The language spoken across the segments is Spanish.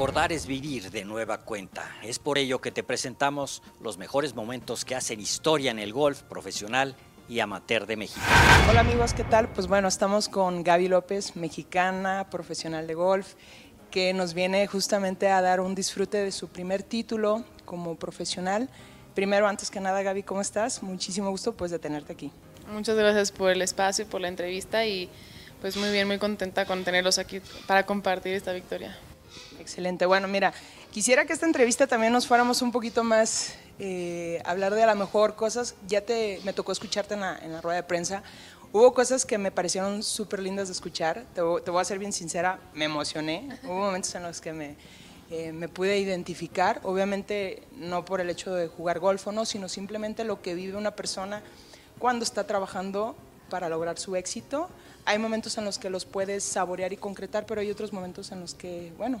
Recordar es vivir de nueva cuenta. Es por ello que te presentamos los mejores momentos que hacen historia en el golf profesional y amateur de México. Hola amigos, ¿qué tal? Pues bueno, estamos con Gaby López, mexicana, profesional de golf, que nos viene justamente a dar un disfrute de su primer título como profesional. Primero, antes que nada, Gaby, ¿cómo estás? Muchísimo gusto pues de tenerte aquí. Muchas gracias por el espacio y por la entrevista y pues muy bien, muy contenta con tenerlos aquí para compartir esta victoria. Excelente. Bueno, mira, quisiera que esta entrevista también nos fuéramos un poquito más eh, hablar de a lo mejor cosas. Ya te me tocó escucharte en la, en la rueda de prensa. Hubo cosas que me parecieron súper lindas de escuchar. Te, te, voy a ser bien sincera, me emocioné. Hubo momentos en los que me, eh, me pude identificar. Obviamente no por el hecho de jugar golf o no, sino simplemente lo que vive una persona cuando está trabajando para lograr su éxito. Hay momentos en los que los puedes saborear y concretar, pero hay otros momentos en los que, bueno,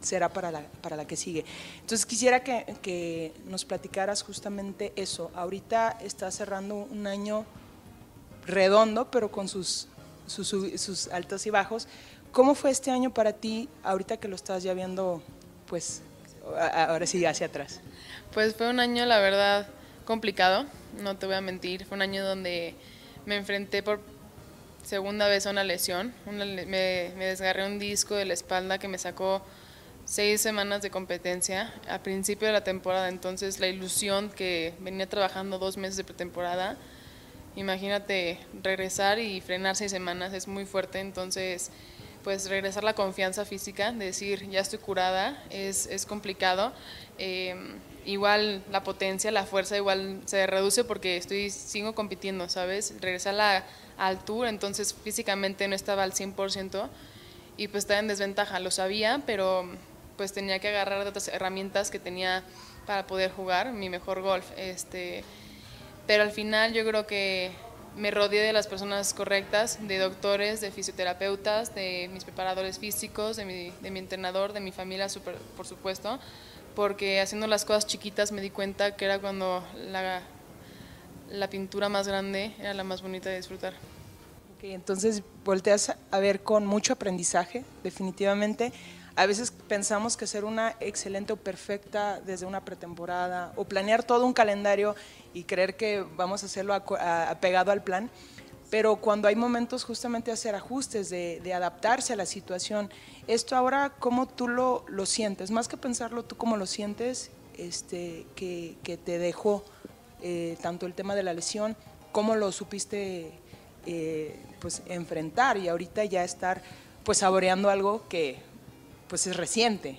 será para la, para la que sigue. Entonces quisiera que, que nos platicaras justamente eso. Ahorita está cerrando un año redondo, pero con sus, sus, sus, altos y bajos. ¿Cómo fue este año para ti, ahorita que lo estás ya viendo, pues, ahora sí, hacia atrás? Pues fue un año, la verdad, complicado, no te voy a mentir. Fue un año donde me enfrenté por segunda vez a una lesión. Una, me, me desgarré un disco de la espalda que me sacó seis semanas de competencia a principio de la temporada, entonces la ilusión que venía trabajando dos meses de pretemporada, imagínate regresar y frenar seis semanas es muy fuerte, entonces pues regresar la confianza física, decir ya estoy curada, es, es complicado. Eh, igual la potencia, la fuerza igual se reduce porque estoy, sigo compitiendo, ¿sabes? Regresar a la altura, entonces físicamente no estaba al 100% y pues estaba en desventaja, lo sabía, pero pues tenía que agarrar otras herramientas que tenía para poder jugar mi mejor golf. Este, pero al final yo creo que me rodeé de las personas correctas, de doctores, de fisioterapeutas, de mis preparadores físicos, de mi, de mi entrenador, de mi familia, por supuesto, porque haciendo las cosas chiquitas me di cuenta que era cuando la, la pintura más grande era la más bonita de disfrutar. Okay, entonces volteas a ver con mucho aprendizaje, definitivamente a veces pensamos que ser una excelente o perfecta desde una pretemporada o planear todo un calendario y creer que vamos a hacerlo apegado al plan, pero cuando hay momentos justamente de hacer ajustes, de, adaptarse a la situación, esto ahora, ¿cómo tú lo, sientes? Más que pensarlo, ¿tú cómo lo sientes este, que, que te dejó eh, tanto el tema de la lesión, cómo lo supiste eh, pues, enfrentar y ahorita ya estar pues saboreando algo que pues es reciente.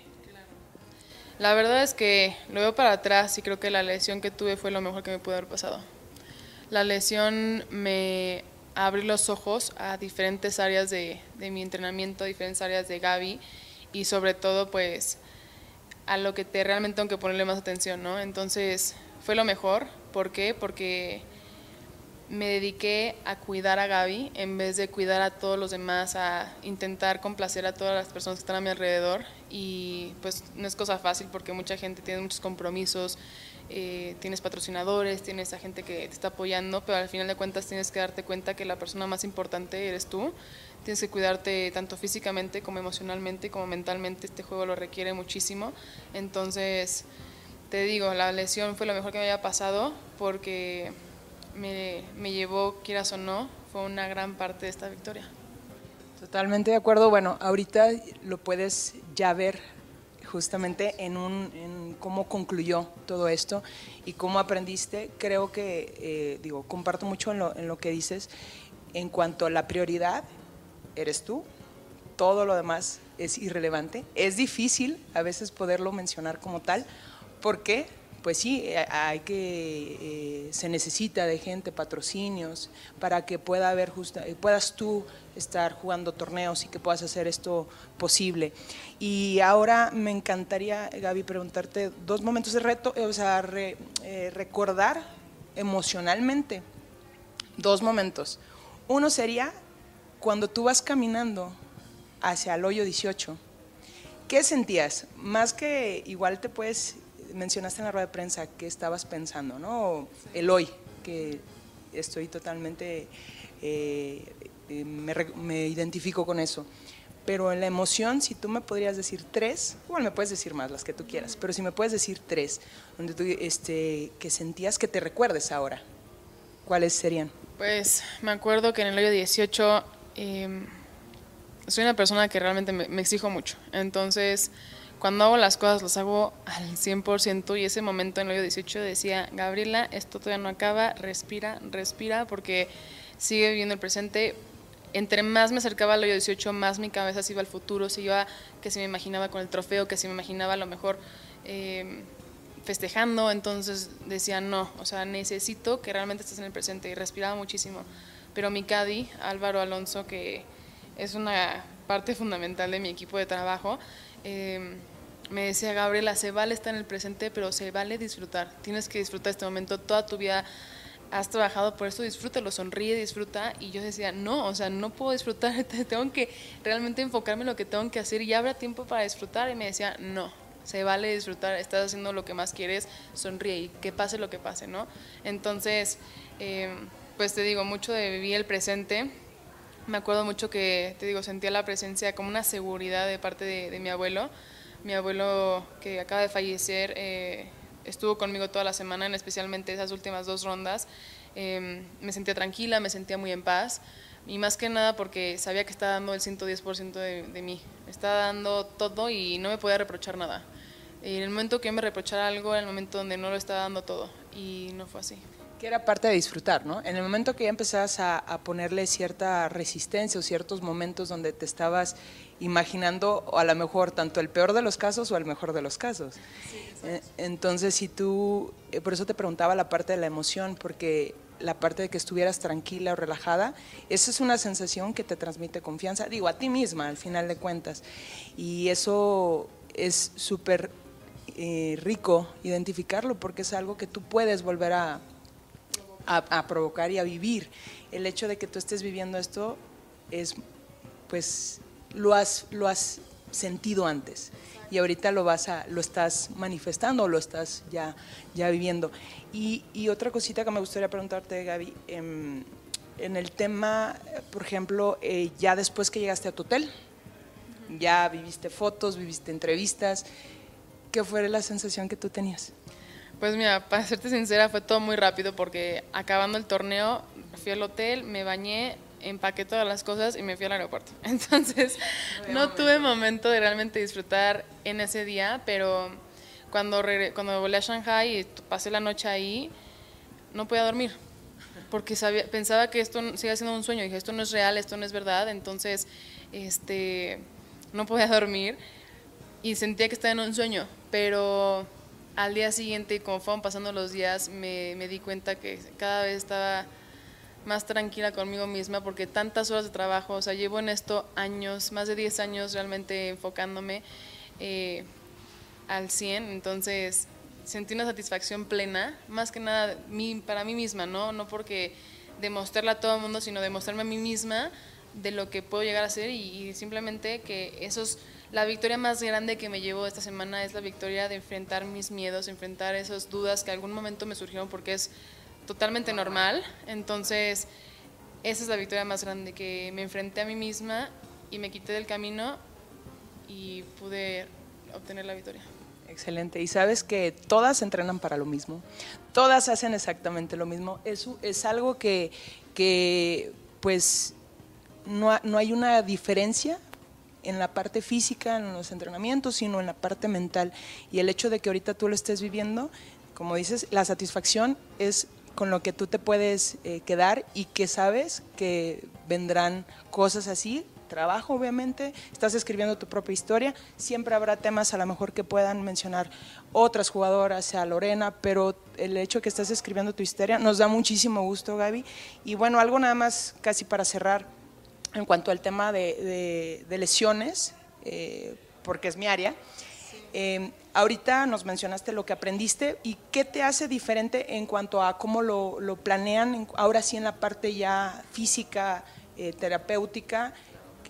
La verdad es que lo veo para atrás y creo que la lesión que tuve fue lo mejor que me pudo haber pasado. La lesión me abrió los ojos a diferentes áreas de, de mi entrenamiento, a diferentes áreas de Gaby y sobre todo pues a lo que te realmente tengo que ponerle más atención, ¿no? Entonces fue lo mejor. ¿Por qué? Porque me dediqué a cuidar a Gaby en vez de cuidar a todos los demás, a intentar complacer a todas las personas que están a mi alrededor. Y pues no es cosa fácil porque mucha gente tiene muchos compromisos, eh, tienes patrocinadores, tienes a gente que te está apoyando, pero al final de cuentas tienes que darte cuenta que la persona más importante eres tú. Tienes que cuidarte tanto físicamente como emocionalmente, como mentalmente. Este juego lo requiere muchísimo. Entonces, te digo, la lesión fue lo mejor que me había pasado porque me, me llevó, quieras o no, fue una gran parte de esta victoria. Totalmente de acuerdo. Bueno, ahorita lo puedes ya ver justamente en, un, en cómo concluyó todo esto y cómo aprendiste. Creo que, eh, digo, comparto mucho en lo, en lo que dices. En cuanto a la prioridad, eres tú. Todo lo demás es irrelevante. Es difícil a veces poderlo mencionar como tal. ¿Por qué? Pues sí, eh, hay que, eh, se necesita de gente, patrocinios, para que pueda haber justa, eh, puedas tú estar jugando torneos y que puedas hacer esto posible. Y ahora me encantaría, Gaby, preguntarte dos momentos de reto, o sea, re, recordar emocionalmente dos momentos. Uno sería cuando tú vas caminando hacia el hoyo 18. ¿Qué sentías? Más que igual te puedes mencionaste en la rueda de prensa que estabas pensando, ¿no? El hoy, que estoy totalmente, eh, me, me, identifico con eso. pero en la emoción, si tú me podrías decir tres, bueno, me puedes decir más, las que tú quieras, pero si me puedes decir tres, donde tú, este, que sentías que te recuerdes ahora, ¿cuáles serían? Pues me acuerdo que en el hoyo 18 em, soy una persona que realmente me, me, exijo mucho. Entonces, cuando hago las cosas, las hago al 100% y ese momento en el hoyo 18 decía, Gabriela, esto todavía no acaba, respira, respira, porque sigue viviendo el presente, entre más me acercaba al hoyo 18, más mi cabeza se iba al futuro, se iba que se me imaginaba con el trofeo, que se me imaginaba a lo mejor eh, festejando, entonces decía no, o sea, necesito que realmente estés en el presente y respiraba muchísimo. Pero mi Cadi, Álvaro Alonso, que es una parte fundamental de mi equipo de trabajo, eh, me decía, Gabriela, se vale estar en el presente, pero se vale disfrutar. Tienes que disfrutar este momento toda tu vida has trabajado por eso, disfrútalo, sonríe, disfruta. Y yo decía, no, o sea, no puedo disfrutar, tengo que realmente enfocarme en lo que tengo que hacer y habrá tiempo para disfrutar. Y me decía, no, se vale disfrutar, estás haciendo lo que más quieres, sonríe y que pase lo que pase, ¿no? Entonces, em, pues te digo, mucho de vivir el presente. Me acuerdo mucho que, te digo, sentía la presencia como una seguridad de parte de, mi abuelo. Mi abuelo que acaba de fallecer, eh, estuvo conmigo toda la semana, en especialmente esas últimas dos rondas. Em, me sentía tranquila, me sentía muy en paz y más que nada porque sabía que estaba dando el 110% de, de mí, estaba dando todo y no me podía reprochar nada. Y en el momento que me reprochara algo, en el momento donde no lo estaba dando todo y no fue así que era parte de disfrutar, ¿no? En el momento que ya empezabas a, a, ponerle cierta resistencia o ciertos momentos donde te estabas imaginando o a lo mejor tanto el peor de los casos o el mejor de los casos. Eh, entonces, si tú, eh, por eso te preguntaba la parte de la emoción, porque la parte de que estuvieras tranquila o relajada, esa es una sensación que te transmite confianza, digo, a ti misma al final de cuentas. Y eso es súper eh, rico identificarlo porque es algo que tú puedes volver a, a, provocar y a vivir. El hecho de que tú estés viviendo esto es, pues, lo has, lo has sentido antes y ahorita lo vas a, lo estás manifestando lo estás ya, ya viviendo. Y, otra cosita que me gustaría preguntarte, Gaby, eh, en el tema, por ejemplo, eh, ya después que llegaste a tu hotel, ya viviste fotos, viviste entrevistas, ¿qué fue la sensación que tú tenías? Pues mira, para serte sincera, fue todo muy rápido porque acabando el torneo fui al hotel, me bañé, empaqué todas las cosas y me fui al aeropuerto. Entonces, no tuve momento de realmente disfrutar en ese día, pero cuando, cuando volé a Shanghai y pasé la noche ahí, no podía dormir, porque sabía, pensaba que esto sigue siendo un sueño, dije, esto no es real, esto no es verdad, entonces, este, no podía dormir y sentía que estaba en un sueño, pero al día siguiente, como fueron pasando los días, me, me di cuenta que cada vez estaba más tranquila conmigo misma porque tantas horas de trabajo, o sea, llevo en esto años, más de 10 años realmente enfocándome eh, al 100, entonces sentí una satisfacción plena, más que nada mi, para mí misma, ¿no? No porque demostrarla a todo el mundo, sino demostrarme a mí misma de lo que puedo llegar a ser y, y simplemente que eso es la victoria más grande que me llevo esta semana es la victoria de enfrentar mis miedos, enfrentar esas dudas que algún momento me surgieron porque es totalmente normal. Entonces, esa es la victoria más grande, que me enfrenté a mí misma y me quité del camino y pude obtener la victoria. Excelente. Y sabes que todas entrenan para lo mismo, todas hacen exactamente lo mismo. Eso es algo que, que pues, no, no hay una diferencia en la parte física, en los entrenamientos, sino en la parte mental. Y el hecho de que ahorita tú lo estés viviendo, como dices, la satisfacción es con lo que tú te puedes eh, quedar y que sabes que vendrán cosas así, trabajo obviamente, estás escribiendo tu propia historia, siempre habrá temas a lo mejor que puedan mencionar otras jugadoras, sea Lorena, pero el hecho que estás escribiendo tu historia nos da muchísimo gusto, Gaby. Y bueno, algo nada más casi para cerrar en cuanto al tema de, de, lesiones, eh, porque es mi área. Eh, ahorita nos mencionaste lo que aprendiste y qué te hace diferente en cuanto a cómo lo, lo planean, ahora sí en la parte ya física, eh, terapéutica,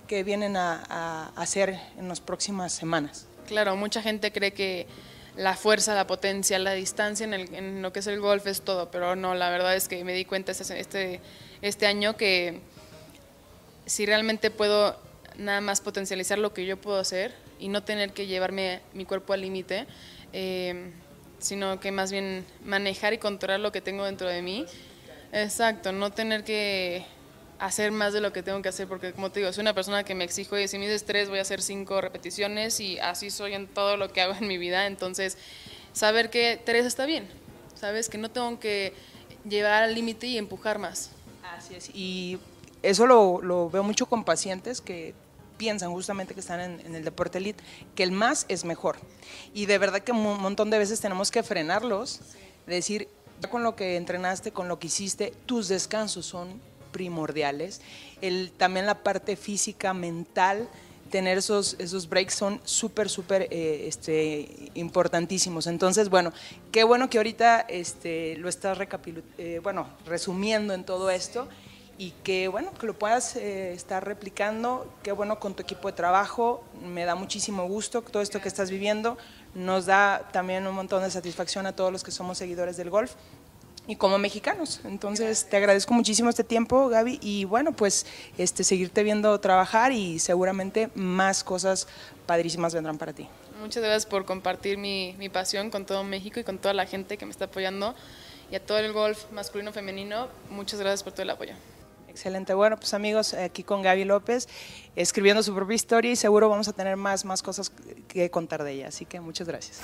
que vienen a, a, hacer en las próximas semanas. Claro, mucha gente cree que la fuerza, la potencia, la distancia en, el, en lo que es el golf es todo, pero no, la verdad es que me di cuenta este, este, este año que si realmente puedo nada más potencializar lo que yo puedo hacer y no tener que llevarme mi cuerpo al límite, eh, sino que más bien manejar y controlar lo que tengo dentro de mí. Exacto, no tener que hacer más de lo que tengo que hacer, porque como te digo, soy una persona que me exijo y si me dices tres voy a hacer cinco repeticiones y así soy en todo lo que hago en mi vida, entonces saber que tres está bien, sabes que no tengo que llevar al límite y empujar más. Así es, y eso lo, lo, veo mucho con pacientes que piensan justamente que están en, en el deporte elite, que el más es mejor. Y de verdad que un montón de veces tenemos que frenarlos, decir, con lo que entrenaste, con lo que hiciste, tus descansos son primordiales. El, también la parte física, mental, tener esos, esos breaks son súper, súper eh, este, importantísimos. Entonces, bueno, qué bueno que ahorita este, lo estás eh, bueno, resumiendo en todo esto y que, bueno, que lo puedas eh, estar replicando. Qué bueno con tu equipo de trabajo. Me da muchísimo gusto todo esto que estás viviendo. Nos da también un montón de satisfacción a todos los que somos seguidores del golf y como mexicanos. Entonces, te agradezco muchísimo este tiempo, Gaby, y bueno, pues este, seguirte viendo trabajar y seguramente más cosas padrísimas vendrán para ti. Muchas gracias por compartir mi, mi pasión con todo México y con toda la gente que me está apoyando y a todo el golf masculino femenino. Muchas gracias por todo el apoyo. Excelente. Bueno, pues amigos, aquí con Gaby López, escribiendo su propia historia y seguro vamos a tener más, más cosas que contar de ella. Así que muchas gracias.